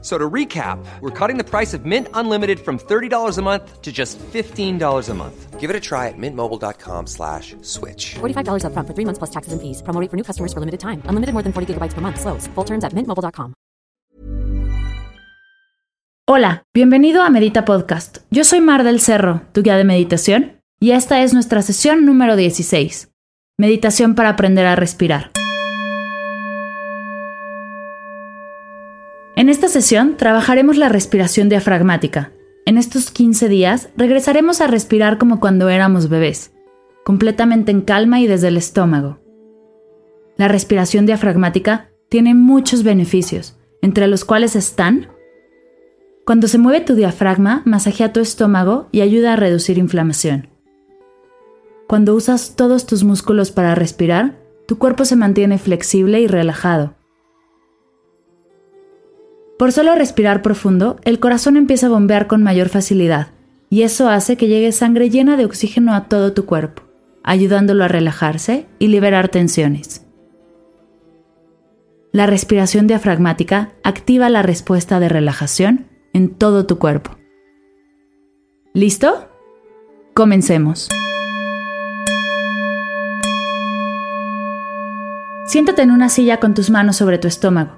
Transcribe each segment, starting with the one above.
So to recap, we're cutting the price of Mint Unlimited from $30 a month to just $15 a month. Give it a try at mintmobile.com slash switch. $45 upfront for three months plus taxes and fees. Promo rate for new customers for limited time. Unlimited more than 40 gigabytes per month. Slows. Full terms at mintmobile.com. Hola, bienvenido a Medita Podcast. Yo soy Mar del Cerro, tu guía de meditación, y esta es nuestra sesión número 16. Meditación para aprender a respirar. En esta sesión trabajaremos la respiración diafragmática. En estos 15 días regresaremos a respirar como cuando éramos bebés, completamente en calma y desde el estómago. La respiración diafragmática tiene muchos beneficios, entre los cuales están cuando se mueve tu diafragma, masajea tu estómago y ayuda a reducir inflamación. Cuando usas todos tus músculos para respirar, tu cuerpo se mantiene flexible y relajado. Por solo respirar profundo, el corazón empieza a bombear con mayor facilidad, y eso hace que llegue sangre llena de oxígeno a todo tu cuerpo, ayudándolo a relajarse y liberar tensiones. La respiración diafragmática activa la respuesta de relajación en todo tu cuerpo. ¿Listo? Comencemos. Siéntate en una silla con tus manos sobre tu estómago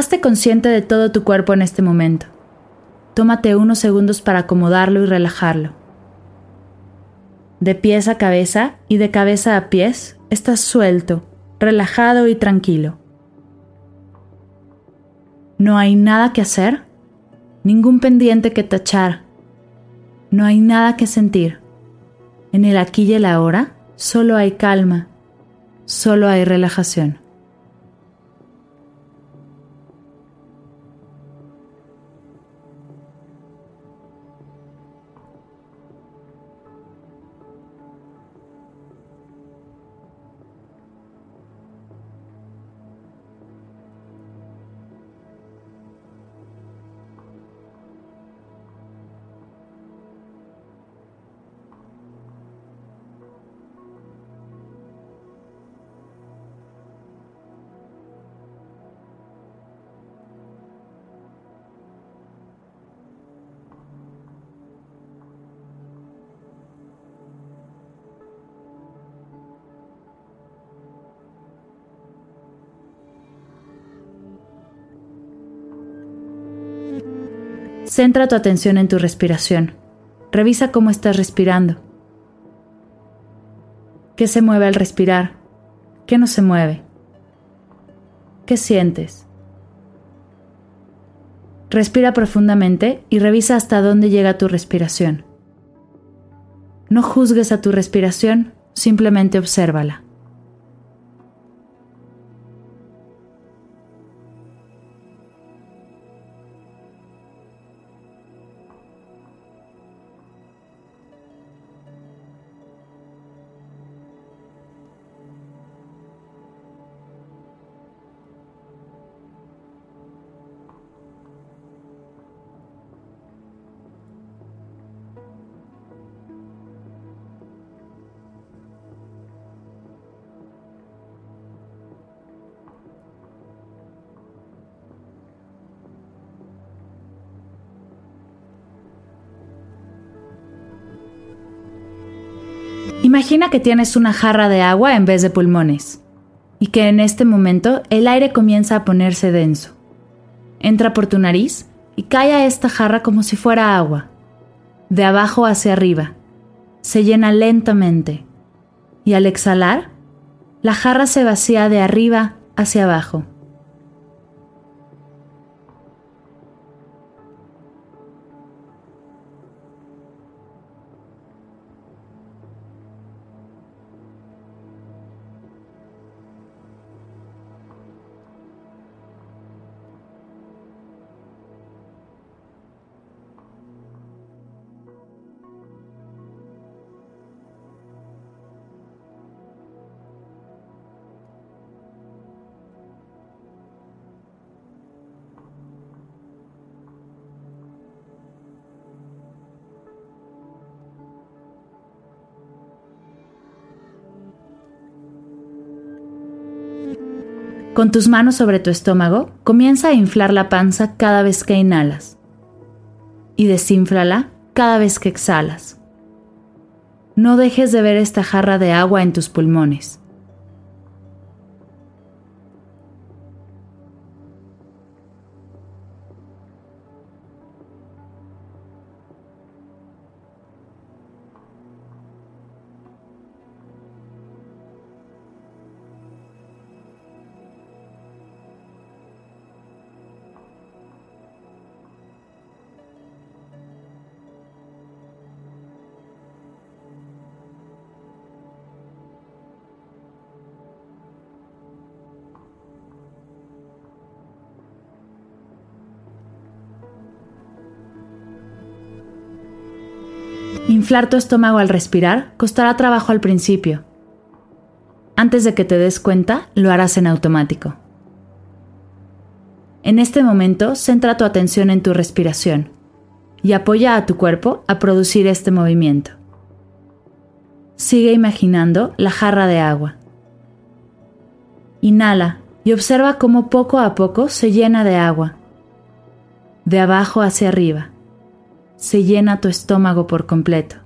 Hazte consciente de todo tu cuerpo en este momento. Tómate unos segundos para acomodarlo y relajarlo. De pies a cabeza y de cabeza a pies, estás suelto, relajado y tranquilo. No hay nada que hacer, ningún pendiente que tachar, no hay nada que sentir. En el aquí y el ahora solo hay calma, solo hay relajación. Centra tu atención en tu respiración. Revisa cómo estás respirando. ¿Qué se mueve al respirar? ¿Qué no se mueve? ¿Qué sientes? Respira profundamente y revisa hasta dónde llega tu respiración. No juzgues a tu respiración, simplemente obsérvala. Imagina que tienes una jarra de agua en vez de pulmones y que en este momento el aire comienza a ponerse denso. Entra por tu nariz y cae a esta jarra como si fuera agua, de abajo hacia arriba. Se llena lentamente y al exhalar, la jarra se vacía de arriba hacia abajo. Con tus manos sobre tu estómago, comienza a inflar la panza cada vez que inhalas y desínflala cada vez que exhalas. No dejes de ver esta jarra de agua en tus pulmones. Inflar tu estómago al respirar costará trabajo al principio. Antes de que te des cuenta, lo harás en automático. En este momento, centra tu atención en tu respiración y apoya a tu cuerpo a producir este movimiento. Sigue imaginando la jarra de agua. Inhala y observa cómo poco a poco se llena de agua, de abajo hacia arriba se llena tu estómago por completo.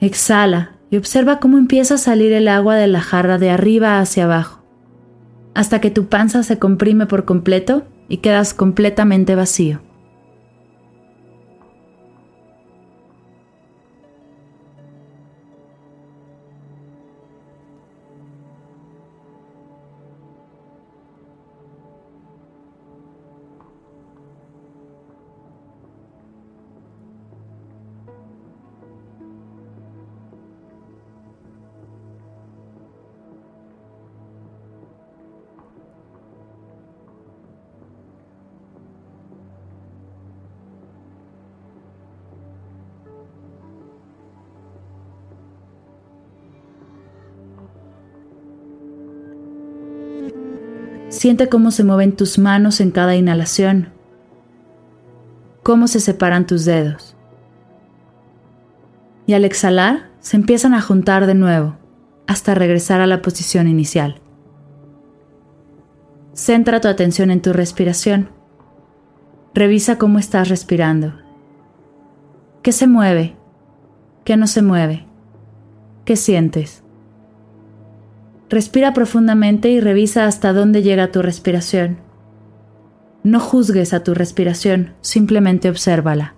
Exhala y observa cómo empieza a salir el agua de la jarra de arriba hacia abajo, hasta que tu panza se comprime por completo y quedas completamente vacío. Siente cómo se mueven tus manos en cada inhalación, cómo se separan tus dedos. Y al exhalar, se empiezan a juntar de nuevo hasta regresar a la posición inicial. Centra tu atención en tu respiración. Revisa cómo estás respirando. ¿Qué se mueve? ¿Qué no se mueve? ¿Qué sientes? Respira profundamente y revisa hasta dónde llega tu respiración. No juzgues a tu respiración, simplemente obsérvala.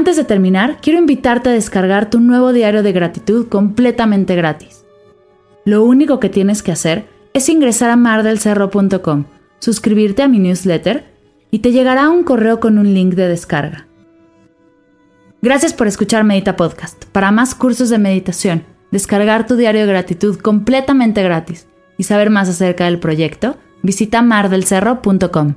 Antes de terminar, quiero invitarte a descargar tu nuevo diario de gratitud completamente gratis. Lo único que tienes que hacer es ingresar a mardelcerro.com, suscribirte a mi newsletter y te llegará un correo con un link de descarga. Gracias por escuchar Medita Podcast. Para más cursos de meditación, descargar tu diario de gratitud completamente gratis y saber más acerca del proyecto, visita mardelcerro.com.